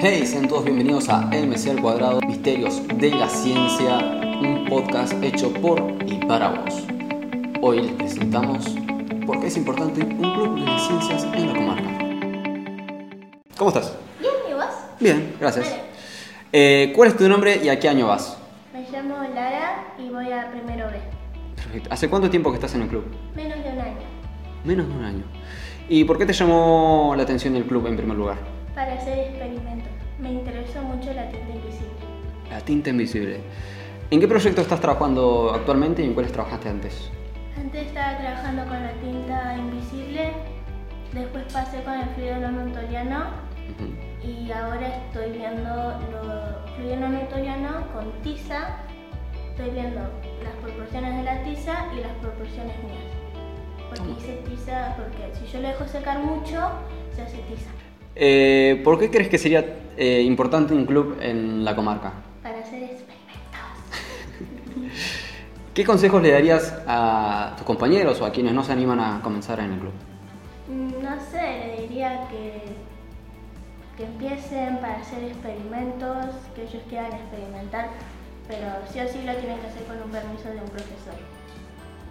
Hey, sean todos bienvenidos a MC al cuadrado, Misterios de la Ciencia, un podcast hecho por y para vos. Hoy les presentamos por qué es importante un club de las ciencias en la comarca. ¿Cómo estás? Bien, ¿y vos? Bien, gracias. Vale. Eh, ¿Cuál es tu nombre y a qué año vas? Me llamo Lara y voy a primero B. Perfecto. ¿Hace cuánto tiempo que estás en el club? Menos de un año. Menos de un año. ¿Y por qué te llamó la atención el club en primer lugar? Para hacer experimentos. Me interesó mucho la tinta invisible. La tinta invisible. ¿En qué proyecto estás trabajando actualmente y en cuáles trabajaste antes? Antes estaba trabajando con la tinta invisible, después pasé con el fluido no newtoniano Ujú. y ahora estoy viendo lo fluido no newtoniano con tiza. Estoy viendo las proporciones de la tiza y las proporciones mías. Porque hice tiza, porque si yo lo dejo secar mucho, se hace tiza. Eh, ¿Por qué crees que sería eh, importante un club en la comarca? Para hacer experimentos. ¿Qué consejos le darías a tus compañeros o a quienes no se animan a comenzar en el club? Mm, No sé, le diría que, que empiecen para hacer experimentos, que ellos quieran experimentar, pero sí o sí lo tienen que hacer con un permiso de un profesor.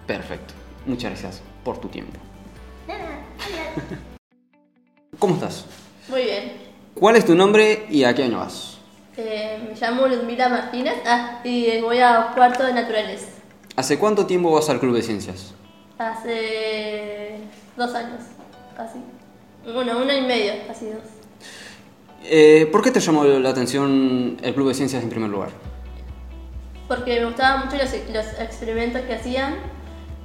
Perfecto. Muchas gracias por tu tiempo. Nada. ¿Cómo estás? Muy bien. ¿Cuál es tu nombre y a qué año vas? Eh, me llamo Ludmila Martínez ah, y voy a cuarto de naturales. ¿Hace cuánto tiempo vas al club de ciencias? Hace dos años, casi. Bueno, uno y medio, casi dos. Eh, ¿Por qué te llamó la atención el club de ciencias en primer lugar? Porque me gustaban mucho los, los experimentos que hacían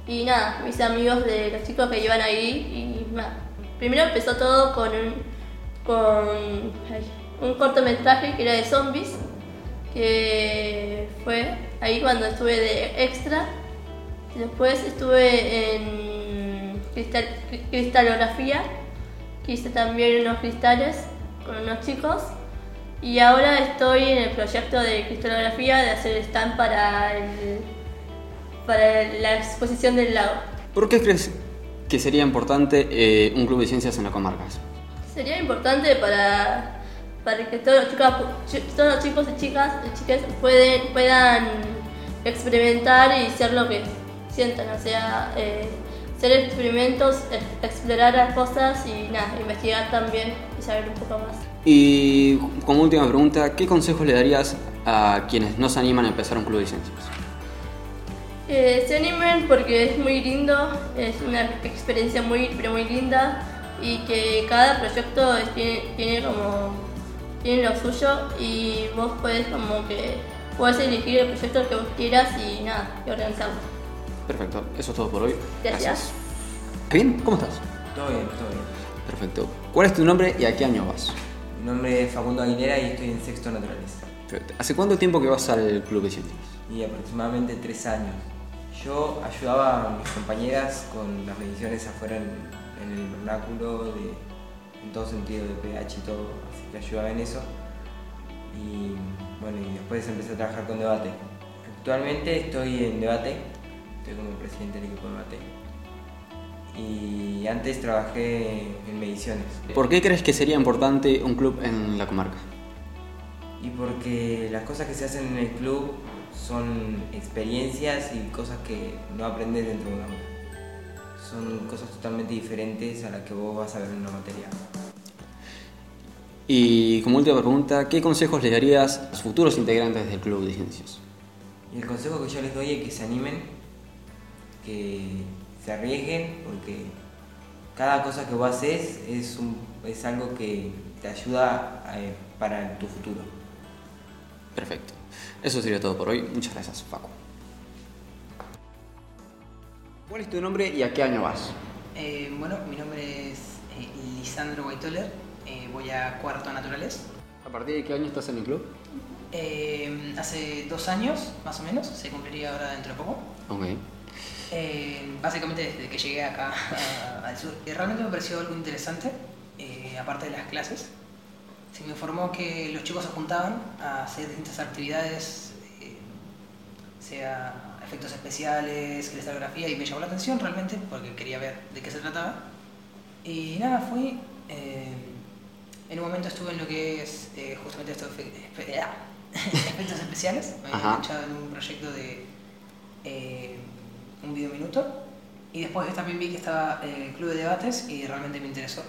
y nada, mis amigos de los chicos que iban ahí y nada. Primero empezó todo con un, con un cortometraje que era de zombies, que fue ahí cuando estuve de extra. Después estuve en cristal- cri- cristalografía, que hice también unos cristales con unos chicos. Y ahora estoy en el proyecto de cristalografía de hacer stand para, el, para la exposición del lago. ¿Por qué crees que sería importante eh, un club de ciencias en la comarca? Sería importante para, para que todos los, chicos, chi- todos los chicos y chicas, y chicas pueden, puedan experimentar y ser lo que sientan, o sea, eh, hacer experimentos, ex- explorar las cosas y nada, investigar también y saber un poco más. Y como última pregunta, ¿qué consejos le darías a quienes no se animan a empezar un club de ciencias? Eh, se animen porque es muy lindo, es una experiencia muy, pero muy linda y que cada proyecto es- tiene, tiene como tiene lo suyo y vos podés como que puedes elegir el proyecto que vos quieras y nada, y organizarlo. Perfecto, eso es todo por hoy. Gracias. ¿Bien? ¿Cómo estás? Todo bien, todo bien. Perfecto. ¿Cuál es tu nombre y a qué año vas? Mi nombre es Facundo Aguilera y estoy en sexto naturales. Perfecto. ¿Hace cuánto tiempo que vas al club de ciencias? Y aproximadamente tres años. Yo ayudaba a mis compañeras con las mediciones afuera en, en el vernáculo, de, en todo sentido de pH y todo, así que ayudaba en eso. Y bueno, y después empecé a trabajar con debate. Actualmente estoy en debate, estoy como presidente del equipo de debate. Y antes trabajé en mediciones. ¿Por qué crees que sería importante un club en la comarca? Y porque las cosas que se hacen en el club son experiencias y cosas que no aprendes dentro de una. Son cosas totalmente diferentes a las que vos vas a ver en una materia. Y como última pregunta, ¿qué consejos le darías a los futuros integrantes del club de ciencias? El consejo que yo les doy es que se animen, que se arriesguen, porque cada cosa que vos haces es, un- es algo que te ayuda eh, para tu futuro. Perfecto. Eso sería todo por hoy. Muchas gracias, Paco. ¿Cuál es tu nombre y a qué año vas? Eh, bueno, mi nombre es eh, Lisandro Guaitoler, eh, voy a cuarto naturales. ¿A partir de qué año estás en el club? Hace dos años, más o menos, se cumpliría ahora dentro de poco. Ok. Eh, básicamente desde que llegué acá al sur. Realmente me pareció algo interesante, aparte de las clases. Se me informó que los chicos se juntaban a hacer distintas actividades, sea efectos especiales, cristalografía, y me llamó la atención realmente porque quería ver de qué se trataba. Y nada, fui. eh, En un momento estuve en lo que es eh, justamente estos espe- ah, efectos especiales. Me había enganchado en un proyecto de eh, un video minuto. Y después también vi que estaba eh, el club de debates y realmente me interesó.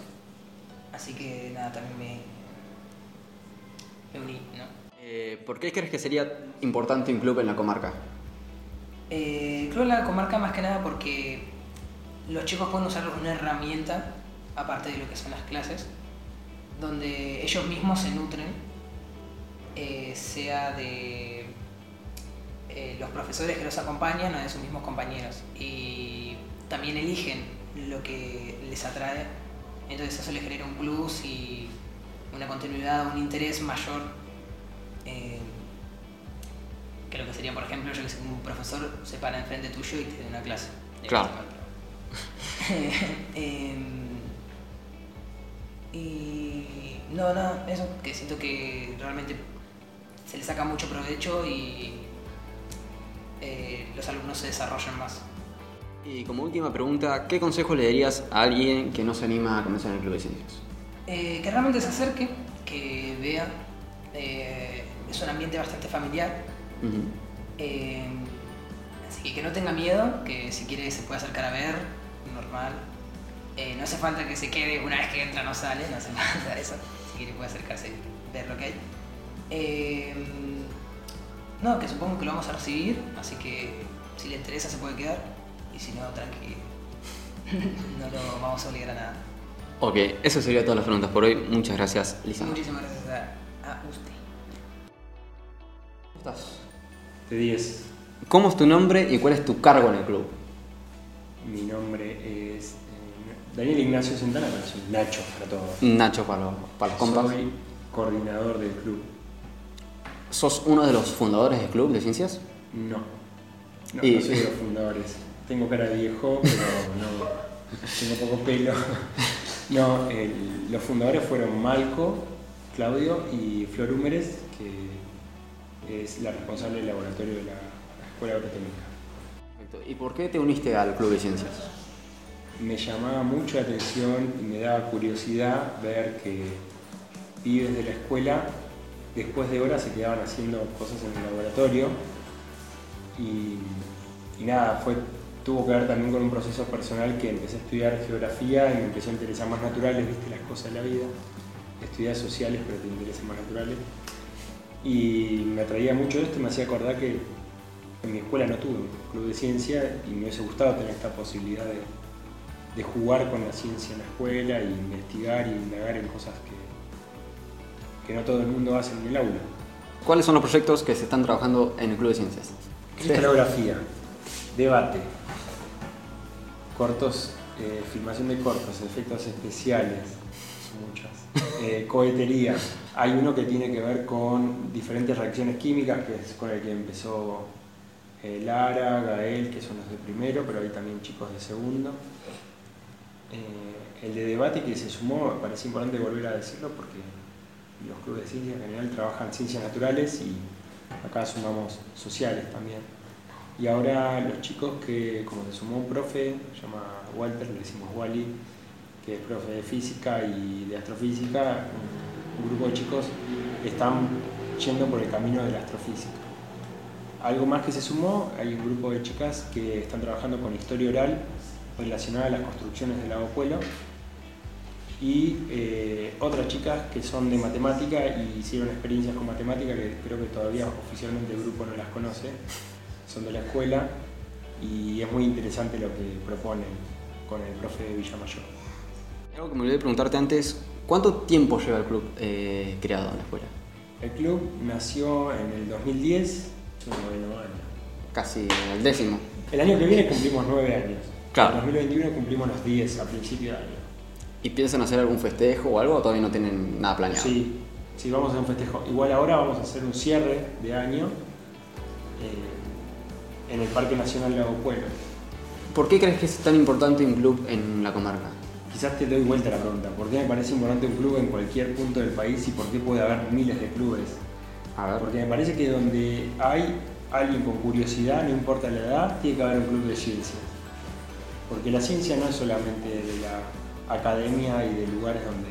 Así que nada, también me, me uní, ¿no? Eh, ¿Por qué crees que sería importante un club en la comarca? Eh, creo la comarca más que nada porque los chicos pueden usar una herramienta, aparte de lo que son las clases, donde ellos mismos se nutren, eh, sea de eh, los profesores que los acompañan o de sus mismos compañeros. Y también eligen lo que les atrae, entonces eso les genera un plus y una continuidad, un interés mayor. eh, que lo que sería, por ejemplo, yo que sé, un profesor se para enfrente tuyo y te da una clase. Claro. Em, y no, no, eso, que siento que realmente se le saca mucho provecho y eh, los alumnos se desarrollan más. Y como última pregunta, ¿qué consejo le darías a alguien que no se anima a comenzar en el club de ciencias? Eh, que realmente se acerque, que vea, eh, es un ambiente bastante familiar, Eh, así que que no tenga miedo, que si quiere se puede acercar a ver, normal. Eh, no hace falta que se quede una vez que entra no sale, no hace falta eso. Si quiere puede acercarse y ver lo que hay. Eh, no, que supongo que lo vamos a recibir, así que si le interesa se puede quedar. Y si no, tranqui. no lo vamos a obligar a nada. Ok, eso sería todas las preguntas por hoy. Muchas gracias, Lisa. Muchísimas gracias a, a usted. ¿Cómo estás? De 10. ¿Cómo es tu nombre y cuál es tu cargo en el club? Mi nombre es eh, Daniel Ignacio Santana, pero soy Nacho para todos. Nacho para los, para los compas. Soy coordinador del club. ¿Sos uno de los fundadores del club de ciencias? No. No, Y- no soy de los fundadores. Tengo cara de viejo, pero no. Tengo poco pelo. No, el- los fundadores fueron Malco, Claudio y Flor Húmeres, que es la responsable del laboratorio de la Escuela Agrotécnica. Perfecto. ¿Y por qué te uniste al club de ciencias? me llamaba mucho la atención y me daba curiosidad ver que pibes de la escuela después de horas se quedaban haciendo cosas en el laboratorio y, y nada, fue, tuvo que ver también con un proceso personal que empecé a estudiar geografía y me empezó a interesar más naturales, viste las cosas de la vida, estudiar sociales pero te interesan más naturales y me atraía mucho esto me hacía acordar que en mi escuela no tuve un club de ciencia y me hubiese gustado tener esta posibilidad de, de jugar con la ciencia en la escuela y investigar y indagar en cosas que, que no todo el mundo hace en el aula. ¿Cuáles son los proyectos que se están trabajando en el club de ciencias? Cristalografía, debate, cortos, eh, filmación de cortos, efectos especiales, muchas, eh, cohetería. Hay uno que tiene que ver con diferentes reacciones químicas, que es con el que empezó eh, Lara, Gael, que son los de primero, pero hay también chicos de segundo. Eh, el de debate que se sumó, me parece importante volver a decirlo porque los clubes de ciencia en general trabajan ciencias naturales y acá sumamos sociales también. Y ahora los chicos que, como se sumó un profe, se llama Walter, le decimos Wally, que es profe de física y de astrofísica, un, grupo de chicos están yendo por el camino de la astrofísica. Algo más que se sumó, hay un grupo de chicas que están trabajando con historia oral relacionada a las construcciones del lago Puelo y eh, otras chicas que son de matemática y hicieron experiencias con matemática que creo que todavía oficialmente el grupo no las conoce, son de la escuela y es muy interesante lo que proponen con el profe de Villamayor. Algo que me olvidé de preguntarte antes, ¿cuánto tiempo lleva el club eh, creado en la escuela? El club nació en el 2010, es un noveno año. Casi el décimo. El año que viene cumplimos nueve años. Claro. En 2021 cumplimos los 10 a principio de año. ¿Y piensan hacer algún festejo o algo o todavía no tienen nada planeado? Sí, sí, vamos a hacer un festejo. Igual ahora vamos a hacer un cierre de año eh, en el Parque Nacional Lago Pueblo. ¿Por qué crees que es tan importante un club en la comarca? Quizás te doy vuelta a la pregunta. ¿Por qué me parece importante un club en cualquier punto del país y por qué puede haber miles de clubes? A ver. Porque me parece que donde hay alguien con curiosidad, no importa la edad, tiene que haber un club de ciencia. Porque la ciencia no es solamente de la academia y de lugares donde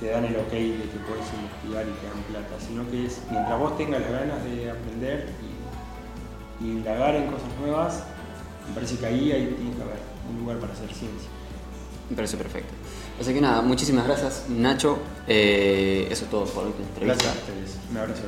te dan el ok de que puedes investigar y te dan plata, sino que es mientras vos tengas las ganas de aprender y, y indagar en cosas nuevas, me parece que ahí, ahí tiene que haber un lugar para hacer ciencia. Me parece perfecto. Así que nada, muchísimas gracias Nacho. Eh, eso es todo por entrevista. Gracias. Un abrazo.